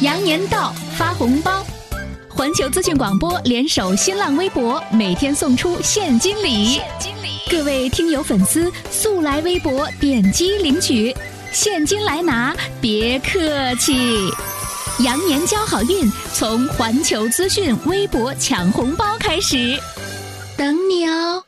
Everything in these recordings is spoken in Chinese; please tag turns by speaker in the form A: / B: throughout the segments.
A: 羊年到，发红包！环球资讯广播联手新浪微博，每天送出现金礼。现金礼，各位听友粉丝速来微博点击领取，现金来拿，别客气。羊年交好运，从环球资讯微博抢红包开始，等你哦。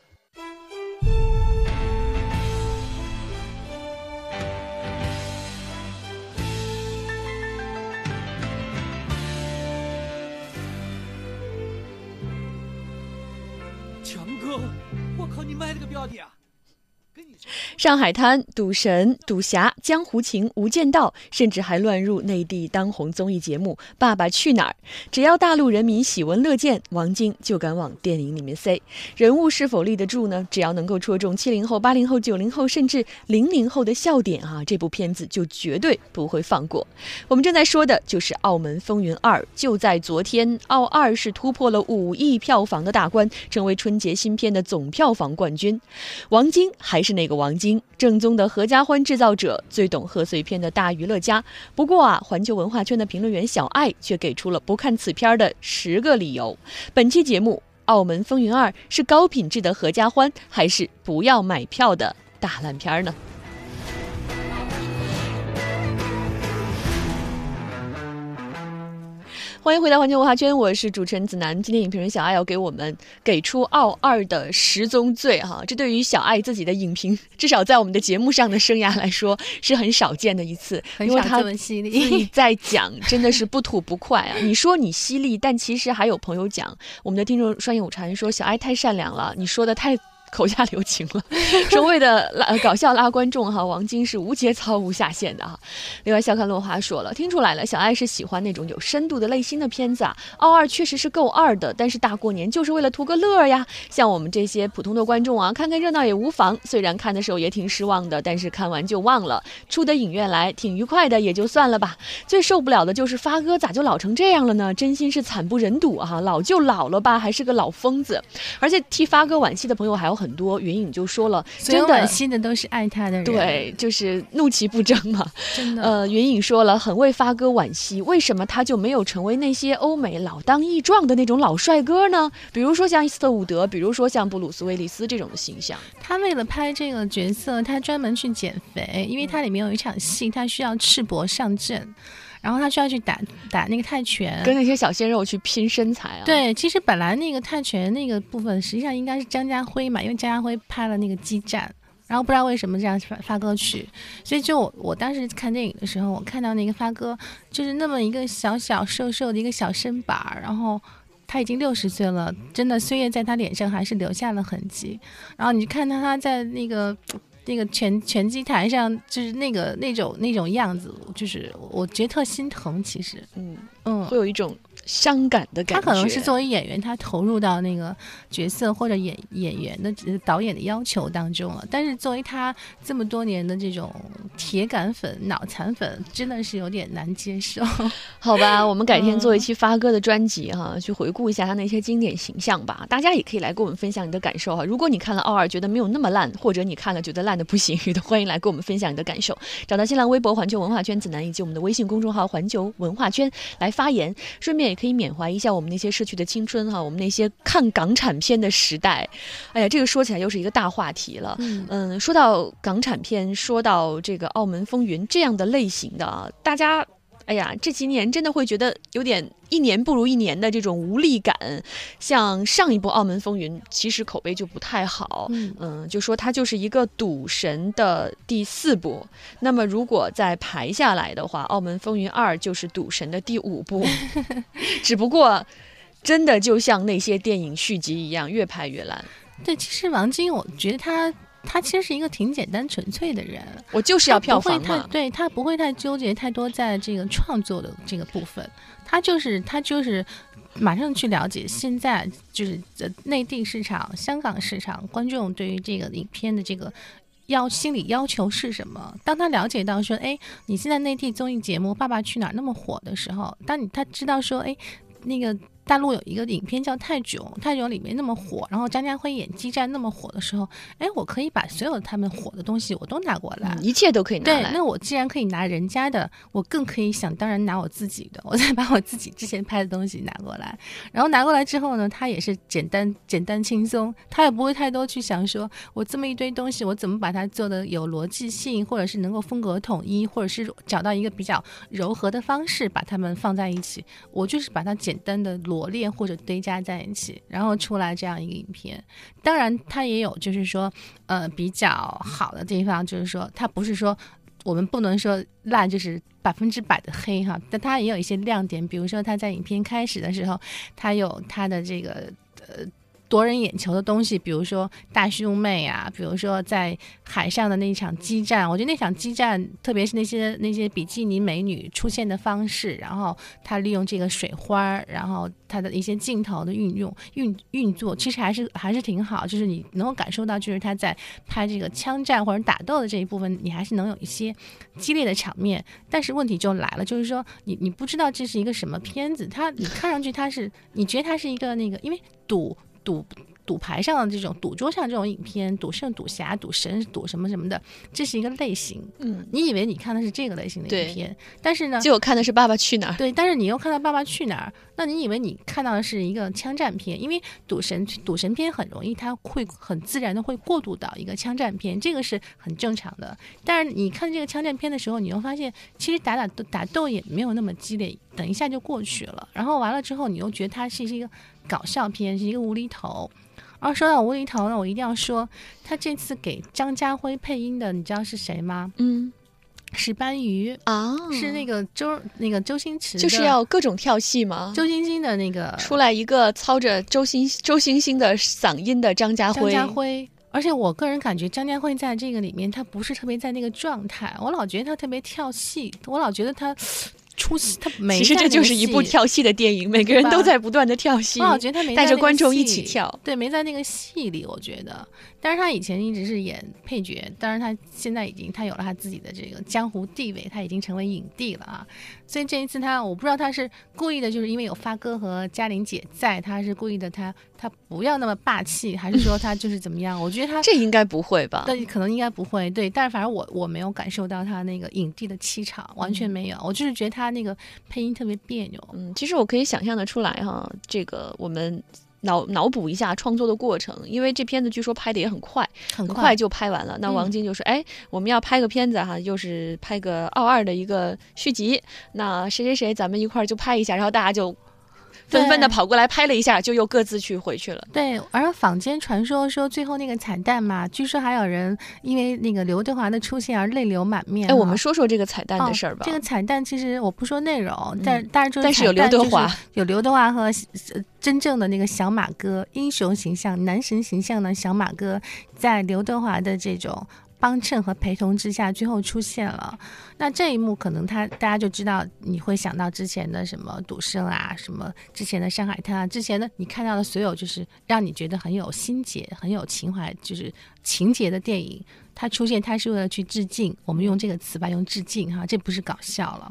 B: 上海滩、赌神、赌侠、江湖情、无间道，甚至还乱入内地当红综艺节目《爸爸去哪儿》。只要大陆人民喜闻乐见，王晶就敢往电影里面塞。人物是否立得住呢？只要能够戳中七零后、八零后、九零后，甚至零零后的笑点啊，这部片子就绝对不会放过。我们正在说的就是《澳门风云二》。就在昨天，《澳二》是突破了五亿票房的大关，成为春节新片的总票房冠军。王晶还是那个王晶。正宗的合家欢制造者，最懂贺岁片的大娱乐家。不过啊，环球文化圈的评论员小爱却给出了不看此片的十个理由。本期节目《澳门风云二》是高品质的合家欢，还是不要买票的大烂片呢？欢迎回到环球文化圈，我是主持人子楠。今天影评人小爱要给我们给出《傲二》的十宗罪哈，这对于小爱自己的影评，至少在我们的节目上的生涯来说是很少见的一次，
C: 因为他自
B: 己在讲真的是不吐不快啊。你说你犀利，但其实还有朋友讲，我们的听众双影午禅说小爱太善良了，你说的太。口下留情了，所谓的拉搞笑拉观众哈，王晶是无节操无下限的哈。另外，笑看落花说了，听出来了，小爱是喜欢那种有深度的类型的片子啊。傲二确实是够二的，但是大过年就是为了图个乐呀。像我们这些普通的观众啊，看看热闹也无妨。虽然看的时候也挺失望的，但是看完就忘了。出得影院来挺愉快的，也就算了吧。最受不了的就是发哥咋就老成这样了呢？真心是惨不忍睹啊！老就老了吧，还是个老疯子。而且替发哥惋惜的朋友还有很。很多云影就说了，真的
C: 惋惜的都是爱他的人，
B: 对，就是怒其不争嘛。
C: 真的，
B: 呃，云影说了，很为发哥惋惜，为什么他就没有成为那些欧美老当益壮的那种老帅哥呢？比如说像伊斯特伍德，比如说像布鲁斯威利斯这种的形象。
C: 他为了拍这个角色，他专门去减肥，因为他里面有一场戏，他需要赤膊上阵。然后他需要去打打那个泰拳，
B: 跟那些小鲜肉去拼身材啊。
C: 对，其实本来那个泰拳那个部分，实际上应该是张家辉嘛，因为张家辉拍了那个激战，然后不知道为什么这样发发歌曲，所以就我我当时看电影的时候，我看到那个发哥就是那么一个小小瘦瘦的一个小身板儿，然后他已经六十岁了，真的岁月在他脸上还是留下了痕迹。然后你看他他在那个。那个拳拳击台上，就是那个那种那种样子，就是我觉得特心疼。其实，
B: 嗯嗯，会有一种。伤感的感
C: 觉。他可能是作为演员，他投入到那个角色或者演演员的导演的要求当中了。但是作为他这么多年的这种铁杆粉、脑残粉，真的是有点难接受。
B: 好吧，我们改天做一期发哥的专辑哈，去回顾一下他那些经典形象吧。大家也可以来跟我们分享你的感受哈。如果你看了《奥二》觉得没有那么烂，或者你看了觉得烂的不行，欢迎来跟我们分享你的感受。找到新浪微博环球文化圈子南以及我们的微信公众号环球文化圈来发言，顺便。也可以缅怀一下我们那些逝去的青春哈，我们那些看港产片的时代。哎呀，这个说起来又是一个大话题了。嗯，说到港产片，说到这个《澳门风云》这样的类型的啊，大家。哎呀，这几年真的会觉得有点一年不如一年的这种无力感。像上一部《澳门风云》，其实口碑就不太好，嗯，就说它就是一个赌神的第四部。那么如果再排下来的话，《澳门风云二》就是赌神的第五部。只不过，真的就像那些电影续集一样，越拍越烂。
C: 对，其实王晶，我觉得他。他其实是一个挺简单纯粹的人，
B: 我就是要票房
C: 嘛。对他不会太纠结太多在这个创作的这个部分，他就是他就是马上去了解现在就是内地市场、香港市场观众对于这个影片的这个要心理要求是什么。当他了解到说，哎，你现在内地综艺节目《爸爸去哪儿》那么火的时候，当你他知道说，哎。那个大陆有一个影片叫《泰囧》，《泰囧》里面那么火，然后张家辉演激战那么火的时候，哎，我可以把所有他们火的东西我都拿过来，
B: 一切都可以拿
C: 对，
B: 来。
C: 那我既然可以拿人家的，我更可以想当然拿我自己的，我再把我自己之前拍的东西拿过来，然后拿过来之后呢，他也是简单简单轻松，他也不会太多去想说我这么一堆东西，我怎么把它做的有逻辑性，或者是能够风格统一，或者是找到一个比较柔和的方式把它们放在一起，我就是把它简单的罗列或者堆加在一起，然后出来这样一个影片。当然，它也有就是说，呃，比较好的地方，就是说它不是说。我们不能说烂就是百分之百的黑哈，但它也有一些亮点，比如说它在影片开始的时候，它有它的这个呃。夺人眼球的东西，比如说大胸妹啊，比如说在海上的那一场激战，我觉得那场激战，特别是那些那些比基尼美女出现的方式，然后他利用这个水花，然后他的一些镜头的运用运运作，其实还是还是挺好，就是你能够感受到，就是他在拍这个枪战或者打斗的这一部分，你还是能有一些激烈的场面。但是问题就来了，就是说你你不知道这是一个什么片子，它你看上去它是你觉得它是一个那个，因为赌。赌赌牌上的这种赌桌上这种影片，赌圣、赌侠、赌神、赌什么什么的，这是一个类型。
B: 嗯，
C: 你以为你看的是这个类型的影片，但是呢，
B: 就我看的是《爸爸去哪儿》。
C: 对，但是你又看到《爸爸去哪儿》，那你以为你看到的是一个枪战片？因为赌神赌神片很容易，它会很自然的会过渡到一个枪战片，这个是很正常的。但是你看这个枪战片的时候，你又发现其实打打打斗也没有那么激烈，等一下就过去了。然后完了之后，你又觉得它是一个搞笑片，是一个无厘头。而说到无厘头呢，我一定要说，他这次给张家辉配音的，你知道是谁吗？
B: 嗯，
C: 石斑鱼
B: 啊，
C: 是那个周那个周星驰，
B: 就是要各种跳戏吗？
C: 周星星的那个
B: 出来一个操着周星周星星的嗓音的张家辉。
C: 张家辉，而且我个人感觉张家辉在这个里面，他不是特别在那个状态，我老觉得他特别跳戏，我老觉得他。出戏，他没。
B: 其实这就是一部跳戏的电影，每个人都在不断的跳戏。
C: 我觉得他没
B: 带着观众一起跳，
C: 对，没在那个戏里。我觉得，但是他以前一直是演配角，当然他现在已经他有了他自己的这个江湖地位，他已经成为影帝了啊。所以这一次他，我不知道他是故意的，就是因为有发哥和嘉玲姐在，他是故意的，他他不要那么霸气，还是说他就是怎么样？我觉得他
B: 这应该不会吧？
C: 对可能应该不会，对。但是反正我我没有感受到他那个影帝的气场，完全没有。我就是觉得他那个配音特别别扭。
B: 嗯，其实我可以想象的出来哈，这个我们。脑脑补一下创作的过程，因为这片子据说拍的也很快，
C: 很
B: 快就拍完了。那王晶就说：“哎，我们要拍个片子哈，又是拍个奥二的一个续集。那谁谁谁，咱们一块儿就拍一下。”然后大家就纷纷的跑过来拍了一下，就又各自去回去了。
C: 对，而坊间传说说最后那个彩蛋嘛，据说还有人因为那个刘德华的出现而泪流满面。
B: 哎，我们说说这个彩蛋的事儿吧。
C: 这个彩蛋其实我不说内容，但但是就是
B: 但是有刘德华，
C: 有刘德华和。真正的那个小马哥，英雄形象、男神形象的小马哥，在刘德华的这种帮衬和陪同之下，最后出现了。那这一幕可能他大家就知道，你会想到之前的什么赌圣啊，什么之前的上海滩啊，之前的你看到的所有，就是让你觉得很有心结、很有情怀，就是情节的电影，它出现，它是为了去致敬。我们用这个词吧，用致敬哈，这不是搞笑了。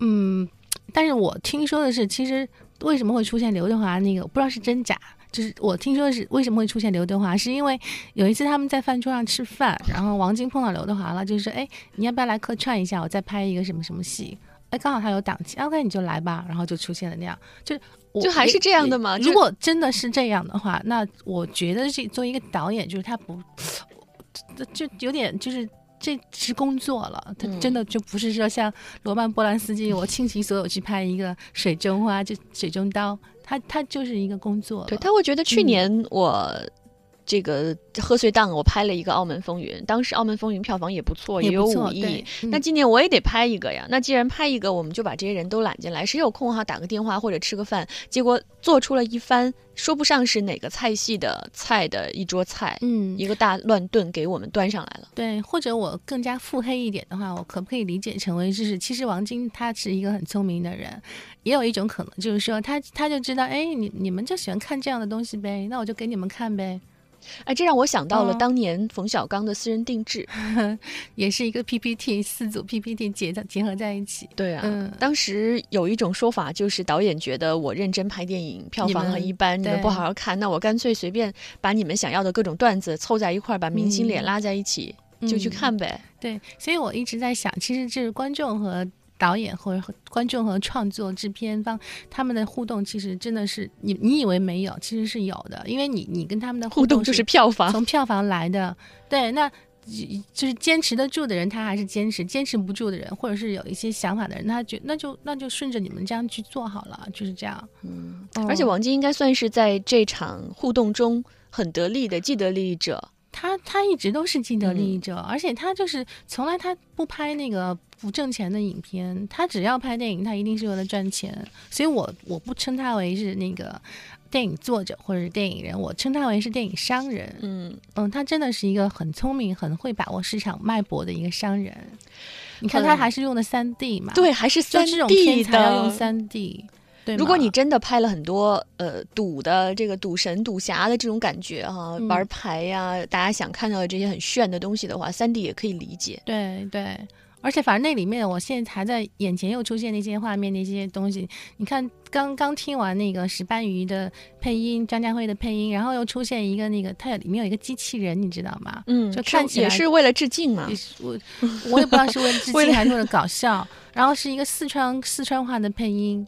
C: 嗯，但是我听说的是，其实。为什么会出现刘德华那个？我不知道是真假。就是我听说是为什么会出现刘德华，是因为有一次他们在饭桌上吃饭，然后王晶碰到刘德华了，就是说，哎，你要不要来客串一下？我再拍一个什么什么戏？哎，刚好他有档期，OK，你就来吧。然后就出现了那样，就
B: 就还是这样的吗？
C: 如果真的是这样的话，那我觉得这作为一个导演，就是他不，就有点就是。这是工作了，他真的就不是说像罗曼·波兰斯基，我倾其所有去拍一个水中花，就水中刀，他他就是一个工作。
B: 对他会觉得去年我。这个贺岁档我拍了一个《澳门风云》，当时《澳门风云》票房也不错，也有五亿。那今年我也得拍一个呀。那既然拍一个，我们就把这些人都揽进来，谁有空哈打个电话或者吃个饭。结果做出了一番说不上是哪个菜系的菜的一桌菜，
C: 嗯，
B: 一个大乱炖给我们端上来了。
C: 对，或者我更加腹黑一点的话，我可不可以理解成为就是其实王晶他是一个很聪明的人，也有一种可能就是说他他就知道，哎，你你们就喜欢看这样的东西呗，那我就给你们看呗。
B: 哎，这让我想到了
C: 嗯
B: 当年冯小刚的私人定制。
C: 也是一个 PPT 四组 PPT 结的结合在一起。
B: 对啊，
C: 嗯
B: 当时有一种说法，就是导演觉得我认真拍电影，票房很一般，你们
C: 对
B: 不好好看，那我干脆随便把你们想要的各种段子凑在一块儿，把明星脸
C: 嗯
B: 拉在一起，就去
C: 嗯
B: 看呗。
C: 对，所以我一直在想，其实这是观众和导演或者和观众和创作制片方他们的互动，其实真的是你你以为没有，其实是有的，因为你你跟他们的
B: 互动就是票房，
C: 从票房来的。对，那就是坚持得住的人，他还是坚持；坚持不住的人，或者是有一些想法的人，他觉那就那就顺着你们这样去做好了，就是这样。
B: 嗯，
C: 嗯
B: 而且王晶应该算是在这场互动中很得力的既得利益者。
C: 他他一直都是既得利
B: 嗯
C: 益者，而且他就是从来他不拍那个不挣钱的影片，他只要拍电影，他一定是为了赚钱。所以我我不称他为是那个电影作者或者是电影人，我称他为是电影商人。
B: 嗯，
C: 嗯，他真的是一个很聪明、很会把握市场脉搏的一个商人。你看他
B: 嗯
C: 还是用的三 D 嘛？，
B: 对，还是三
C: 就这种
B: D
C: 片才要用
B: 的。
C: 三 D。对，
B: 如果你真的拍了很多呃赌的这个赌神赌侠的这种感觉哈、
C: 嗯
B: 玩牌呀、大家想看到的这些很炫的东西的话，三 D 也可以理解。
C: 对对，而且反正那里面，我现在还在眼前又出现那些画面、那些东西。你看，刚刚听完那个石斑鱼的配音，张家辉的配音，然后又出现一个那个，它有里面有一个机器人，你知道吗？
B: 嗯，
C: 就看起来
B: 也是为了致敬嘛
C: 我我也不知道是为了致敬 还是为了搞笑。然后是一个四川四川话的配音，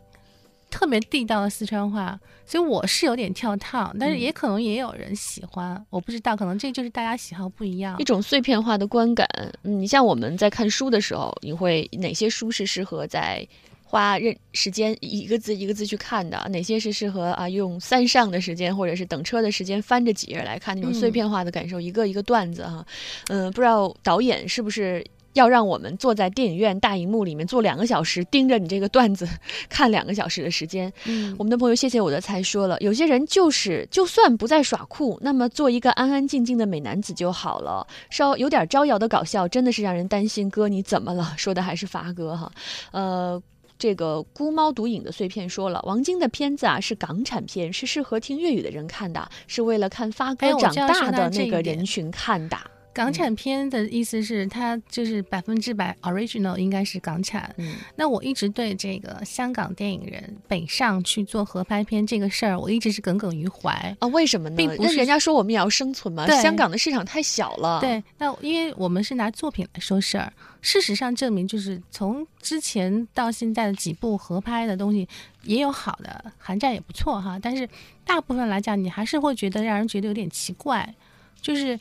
C: 特别地道的四川话，所以我是有点跳套，但是
B: 嗯
C: 也可能也有人喜欢，我不知道，可能这就是大家喜好不一样
B: 一。种碎片化的观感。嗯，你像我们在看书的时候，你会哪些书是适合在花认时间一个字一个字去看的？哪些是适合啊用三上的时间或者是等车的时间翻着几页来看那种
C: 嗯
B: 碎片化的感受，一个一个段子哈。嗯，不知道导演是不是。要让我们坐在电影院大荧幕里面坐两个小时，盯着你这个段子 看两个小时的时间，
C: 嗯
B: 我们的朋友谢谢我的才说了，有些人就是就算不再耍酷，那么做一个安安静静的美男子就好了。稍有点招摇的搞笑，真的是让人担心。哥，你怎么了？说的还是发哥哈，呃。这个孤猫独影的碎片说了，王晶的片子啊是港产片，是适合听粤语的人看的，是为了看发
C: 哎
B: 哥长大的那个人群看的。
C: 港产片的意思是它就是百分之百 original 应该是港产。
B: 嗯
C: 那我一直对这个香港电影人北上去做合拍片这个事儿，我一直是耿耿于怀。
B: 啊，为什么呢？
C: 并不是
B: 人家说我们也要生存嘛，
C: 对
B: 香港的市场太小了。，
C: 对，那因为我们是拿作品来说事儿，事实上证明就是从之前到现在的几部合拍的东西，也有好的，韩战也不错哈，但是大部分来讲，你还是会觉得让人觉得有点奇怪，就是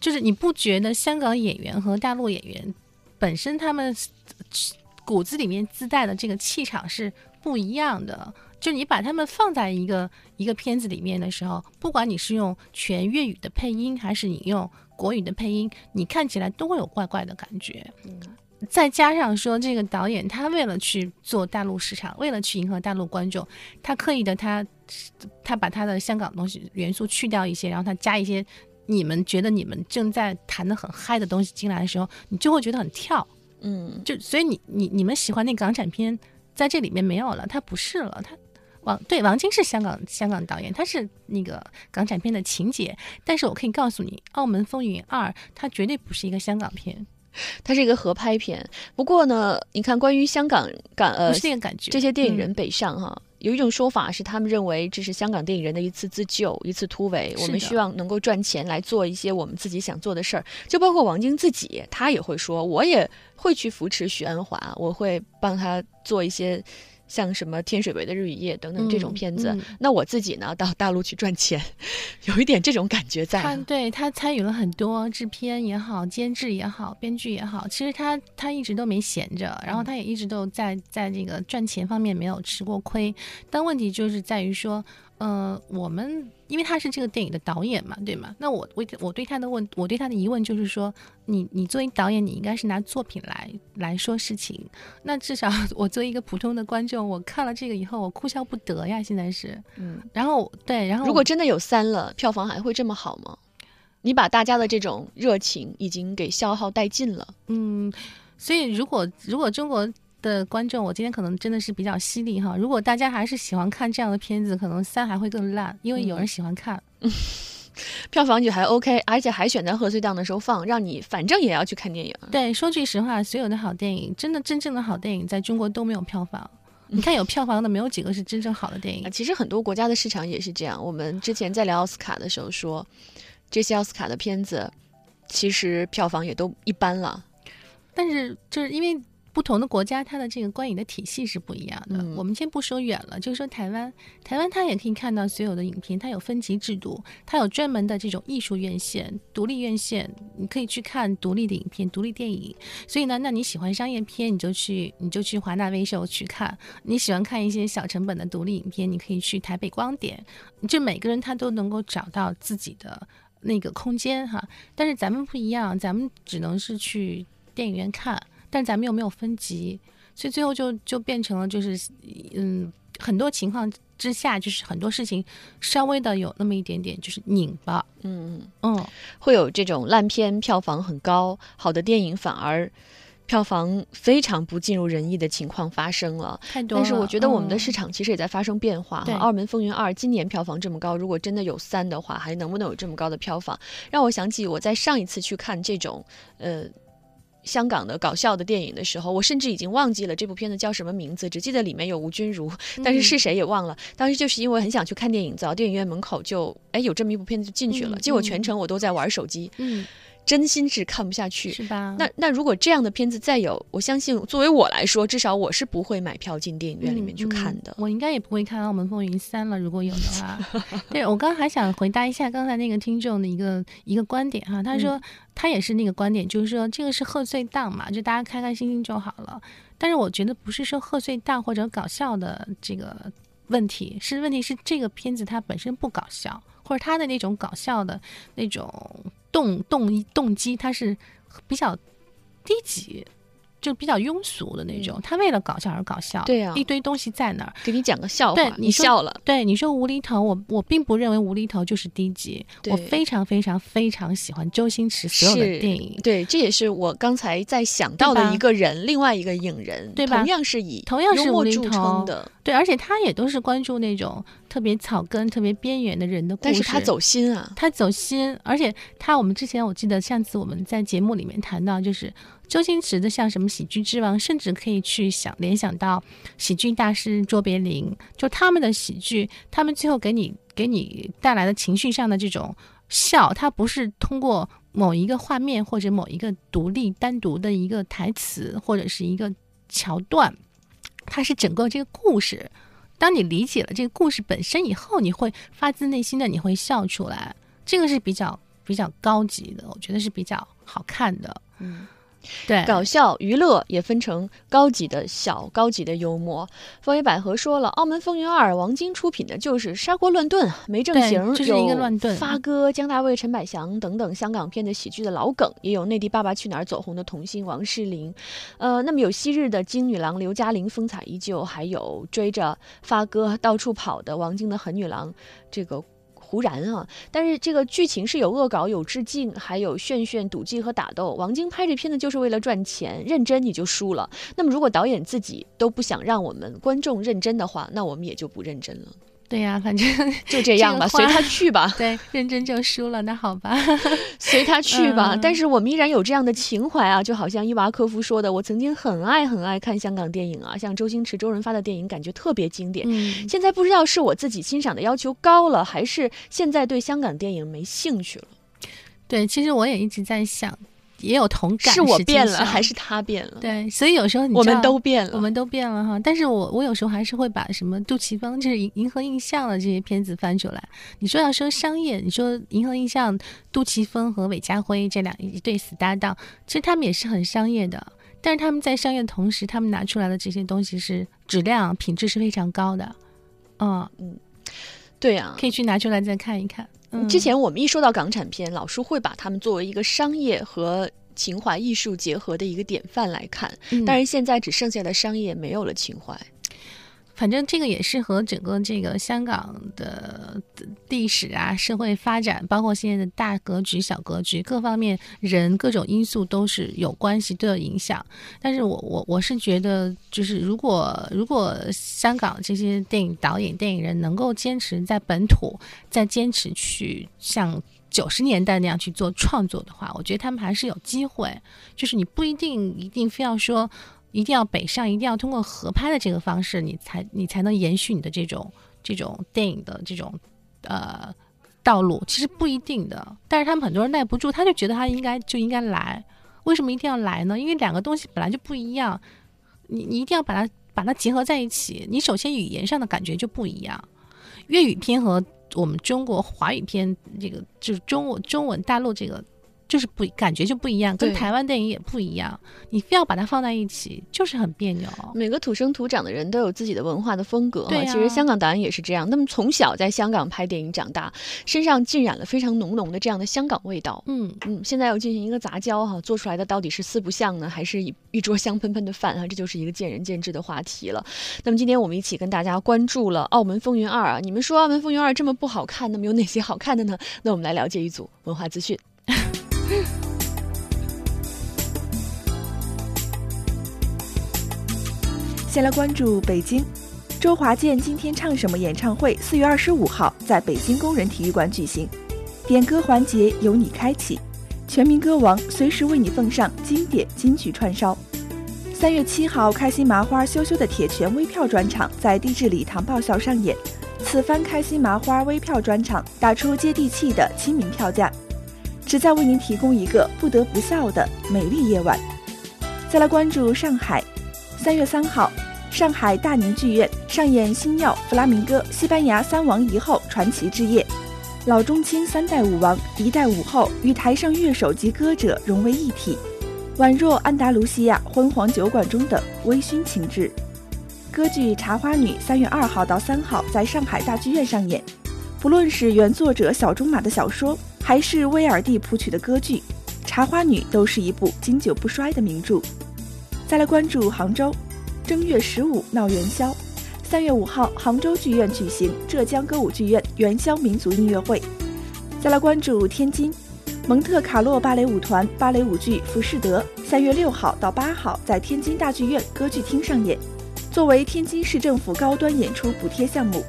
C: 就是你不觉得香港演员和大陆演员本身他们骨子里面自带的这个气场是不一样的？就你把他们放在一个一个片子里面的时候，不管你是用全粤语的配音，还是你用国语的配音，你看起来都会有怪怪的感觉。再加上说，这个导演他为了去做大陆市场，为了去迎合大陆观众，他刻意的他他把他的香港东西元素去掉一些，然后他加一些你们觉得你们正在谈的很嗨的东西进来的时候，你就会觉得很跳。
B: 嗯，
C: 就所以你你你们喜欢那港产片，在这里面没有了，它不是了，它王对王晶是香港香港导演，他是那个港产片的情节，但是我可以告诉你，《澳门风云二》它绝对不是一个香港片，
B: 它是一个合拍片。不过呢，你看关于香港港呃
C: 不是那个感觉。
B: 这些电影人
C: 嗯
B: 北上哈。有一种说法是，他们认为这是香港电影人的一次自救，一次突围。我们希望能够赚钱来做一些我们自己想做的事儿，就包括王晶自己，他也会说，我也会去扶持许鞍华，我会帮他做一些像什么《天水围的日与夜》等等这种
C: 嗯
B: 片子。
C: 嗯
B: 那我自己呢，到大陆去赚钱，有一点这种感觉在
C: 他
B: 啊。
C: 对他参与了很多制片也好、监制也好、编剧也好，其实他他一直都没闲着，然后他也一直都在在这个赚钱方面没有吃过亏。但问题就是在于说，呃，我们因为他是这个电影的导演嘛，对吗？那我我我对他的问，我对他的疑问就是说，你你作为导演，你应该是拿作品来来说事情。那至少我作为一个普通的观众，我看了这个以后，我哭笑不得呀，现在是。
B: 嗯，
C: 然后对，然后
B: 如果真的有三了，票房还会这么好吗？你把大家的这种热情已经给消耗殆尽了。
C: 嗯，所以如果如果中国的观众，我今天可能真的是比较犀利哈。如果大家还是喜欢看这样的片子，可能三还会更烂，因为有人喜欢看。
B: 票房就还 OK，而且还选在贺岁档的时候放，让你反正也要去看电影。
C: 对，说句实话，所有的好电影，真的真正的好电影，在中国都没有票房。你看有票房的，没有几个是真正好的电影。
B: 其实很多国家的市场也是这样。我们之前在聊奥斯卡的时候说，这些奥斯卡的片子，其实票房也都一般了。
C: 但是就是因为。不同的国家，它的这个观影的体系是不一样的。我们先不说远了，就说台湾，台湾它也可以看到所有的影片，它有分级制度，它有专门的这种艺术院线、独立院线，你可以去看独立的影片、独立电影。所以呢，那你喜欢商业片，你就去你就去华纳威秀去看；你喜欢看一些小成本的独立影片，你可以去台北光点。就每个人他都能够找到自己的那个空间哈。但是咱们不一样，咱们只能是去电影院看。但咱们又没有分级，所以最后就就变成了就是，嗯，很多情况之下，就是很多事情稍微的有那么一点点就是拧巴，
B: 嗯嗯，会有这种烂片票房很高，好的电影反而票房非常不尽如人意的情况发生了。
C: 太多
B: 但是我觉得我们的市场其实也在发生变化。哈，《澳门风云二》今年票房这么高，如果真的有三的话，还能不能有这么高的票房？让我想起我在上一次去看这种，呃。香港的搞笑的电影的时候，我甚至已经忘记了这部片子叫什么名字，只记得里面有吴君如，但是是谁也忘了。当时就是因为很想去看电影，走到电影院门口就哎有这么一部片子就进去了，结果全程我都在玩手机。嗯。真心是看不下去，
C: 是吧？
B: 那那如果这样的片子再有，我相信作为我来说，至少我是不会买票进电影院里面去看的。
C: 我应该也不会看《澳门风云三》了，如果有的话。对，我刚刚还想回答一下刚才那个听众的一个一个观点哈，他说他也是那个观点，就是说这个是贺岁档嘛，就大家开开心心就好了。但是我觉得不是说贺岁档或者搞笑的这个问题，是问题是这个片子它本身不搞笑，或者它的那种搞笑的那种。动动动机，它是比较低级。就比较庸俗的那种，他为了搞笑而搞笑，
B: 对呀，
C: 一堆东西在那儿，
B: 给你讲个笑
C: 话，
B: 你笑了。
C: 对你说无厘头，我我并不认为无厘头就是低级，我非常非常非常喜欢周星驰所有的电影，
B: 对，这也是我刚才在想到的一个人，另外一个影人，
C: 对吧？
B: 同样是以
C: 同样是无厘
B: 头的，
C: 对，而且他也都是关注那种特别草根、特别边缘的人的故
B: 事，但是他走心啊，
C: 他走心，而且他我们之前我记得上次我们在节目里面谈到就是。周星驰的像什么喜剧之王，甚至可以去想联想到喜剧大师卓别林，就他们的喜剧，他们最后给你给你带来的情绪上的这种笑，他不是通过某一个画面或者某一个独立单独的一个台词或者是一个桥段，它是整个这个故事。当你理解了这个故事本身以后，你会发自内心的你会笑出来，这个是比较比较高级的，我觉得是比较好看的，嗯。对，
B: 搞笑娱乐也分成高级的小、高级的幽默。风云百合说了，《澳门风云二》王晶出品的就是砂锅乱炖，没正形，
C: 就是一个乱炖。
B: 发哥、姜大卫、陈百祥等等香港片的喜剧的老梗，也有内地《爸爸去哪儿》走红的童星王诗龄。呃，那么有昔日的金女郎刘嘉玲，风采依旧，还有追着发哥到处跑的王晶的狠女郎，这个。胡然啊！但是这个剧情是有恶搞、有致敬，还有炫炫、赌技和打斗。王晶拍这片子就是为了赚钱，认真你就输了。那么如果导演自己都不想让我们观众认真的话，那我们也就不认真了。
C: 对呀，反正
B: 就这样吧，随他去吧。
C: 对，认真就输了，那好吧，
B: 随他去吧。但是我们依然有这样的情怀啊，就好像伊娃科夫说的：“我曾经很爱很爱看香港电影啊，像周星驰、周润发的电影，感觉特别经典。现在不知道是我自己欣赏的要求高了，还是现在对香港电影没兴趣了。”
C: 对，其实我也一直在想。也有同感，
B: 是我变了还是他变了？
C: 对，所以有时候
B: 我们都变了，
C: 我们都变了哈。但是我我有时候还是会把什么杜琪峰，就是银银河印象的这些片子翻出来。你说要说商业，你说银河印象，杜琪峰和韦家辉这两一对死搭档，其实他们也是很商业的。但是他们在商业的同时，他们拿出来的这些东西是质量品质是非常高的。嗯
B: 嗯，对呀，
C: 可以去拿出来再看一看。
B: 之前我们一说到港产片，老叔会把他们作为一个商业和情怀艺术结合的一个典范来看。但是现在只剩下的商业，没有了情怀。
C: 反正这个也是和整个这个香港的历史啊、社会发展，包括现在的大格局、小格局各方面人各种因素都是有关系，都有影响。但是我我我是觉得，就是如果如果香港这些电影导演、电影人能够坚持在本土，再坚持去像九十年代那样去做创作的话，我觉得他们还是有机会。就是你不一定一定非要说。一定要北上，一定要通过合拍的这个方式，你才你才能延续你的这种这种电影的这种呃道路。其实不一定的，但是他们很多人耐不住，他就觉得他应该就应该来。为什么一定要来呢？因为两个东西本来就不一样，你你一定要把它把它结合在一起。你首先语言上的感觉就不一样，粤语片和我们中国华语片这个就是中文中文大陆这个。就是不感觉就不一样，跟台湾电影也不一样。你非要把它放在一起，就是很别扭。
B: 每个土生土长的人都有自己的文化的风格。
C: 对，
B: 其实香港导演也是这样。那么从小在香港拍电影长大，身上浸染了非常浓浓的这样的香港味道。
C: 嗯
B: 嗯，现在要进行一个杂交哈，做出来的到底是四不像呢，还是一一桌香喷喷的饭啊？这就是一个见仁见智的话题了。那么今天我们一起跟大家关注了《澳门风云二》啊。你们说《澳门风云二》这么不好看，那么有哪些好看的呢？那我们来了解一组文化资讯。
D: 先来关注北京，周华健今天唱什么演唱会？四月二十五号在北京工人体育馆举行，点歌环节由你开启，全民歌王随时为你奉上经典金曲串烧。三月七号，开心麻花羞羞的铁拳微票专场在地质礼堂爆笑上演，此番开心麻花微票专场打出接地气的亲民票价。旨在为您提供一个不得不笑的美丽夜晚。再来关注上海，三月三号，上海大宁剧院上演星耀、弗拉明戈、西班牙三王一后传奇之夜，老中青三代舞王，一代舞后与台上乐手及歌者融为一体，宛若安达卢西亚昏黄酒馆中的微醺情致。歌剧《茶花女》三月二号到三号在上海大剧院上演，不论是原作者小仲马的小说。还是威尔第谱曲的歌剧《茶花女》都是一部经久不衰的名著。再来关注杭州，正月十五闹元宵，三月五号杭州剧院举行浙江歌舞剧院元宵民族音乐会。再来关注天津，蒙特卡洛芭蕾舞团芭蕾舞剧《浮士德》三月六号到八号在天津大剧院歌剧厅上演，作为天津市政府高端演出补贴项目。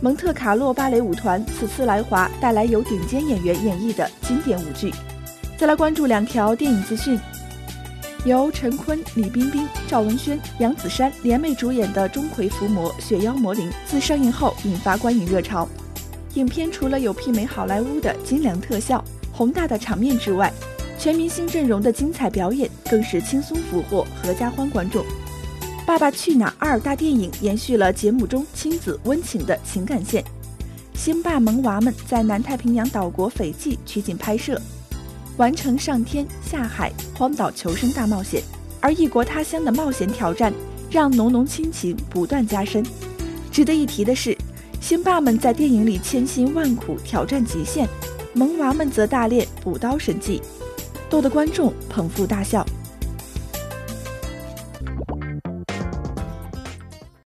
D: 蒙特卡洛芭蕾舞团此次来华，带来由顶尖演员演绎的经典舞剧。再来关注两条电影资讯：由陈坤、李冰冰、赵文轩、杨子姗联袂主演的钟馗伏魔·雪妖魔灵自上映后引发观影热潮。影片除了有媲美好莱坞的精良特效、宏大的场面之外，全明星阵容的精彩表演更是轻松俘获合家欢观众。《爸爸去哪儿二》大电影延续了节目中亲子温情的情感线，星爸萌娃们在南太平洋岛国斐济取景拍摄，完成上天下海荒岛求生大冒险。而异国他乡的冒险挑战让浓浓亲情不断加深。值得一提的是，星爸们在电影里千辛万苦挑战极限，萌娃们则大练补刀神技，逗得观众捧腹大笑。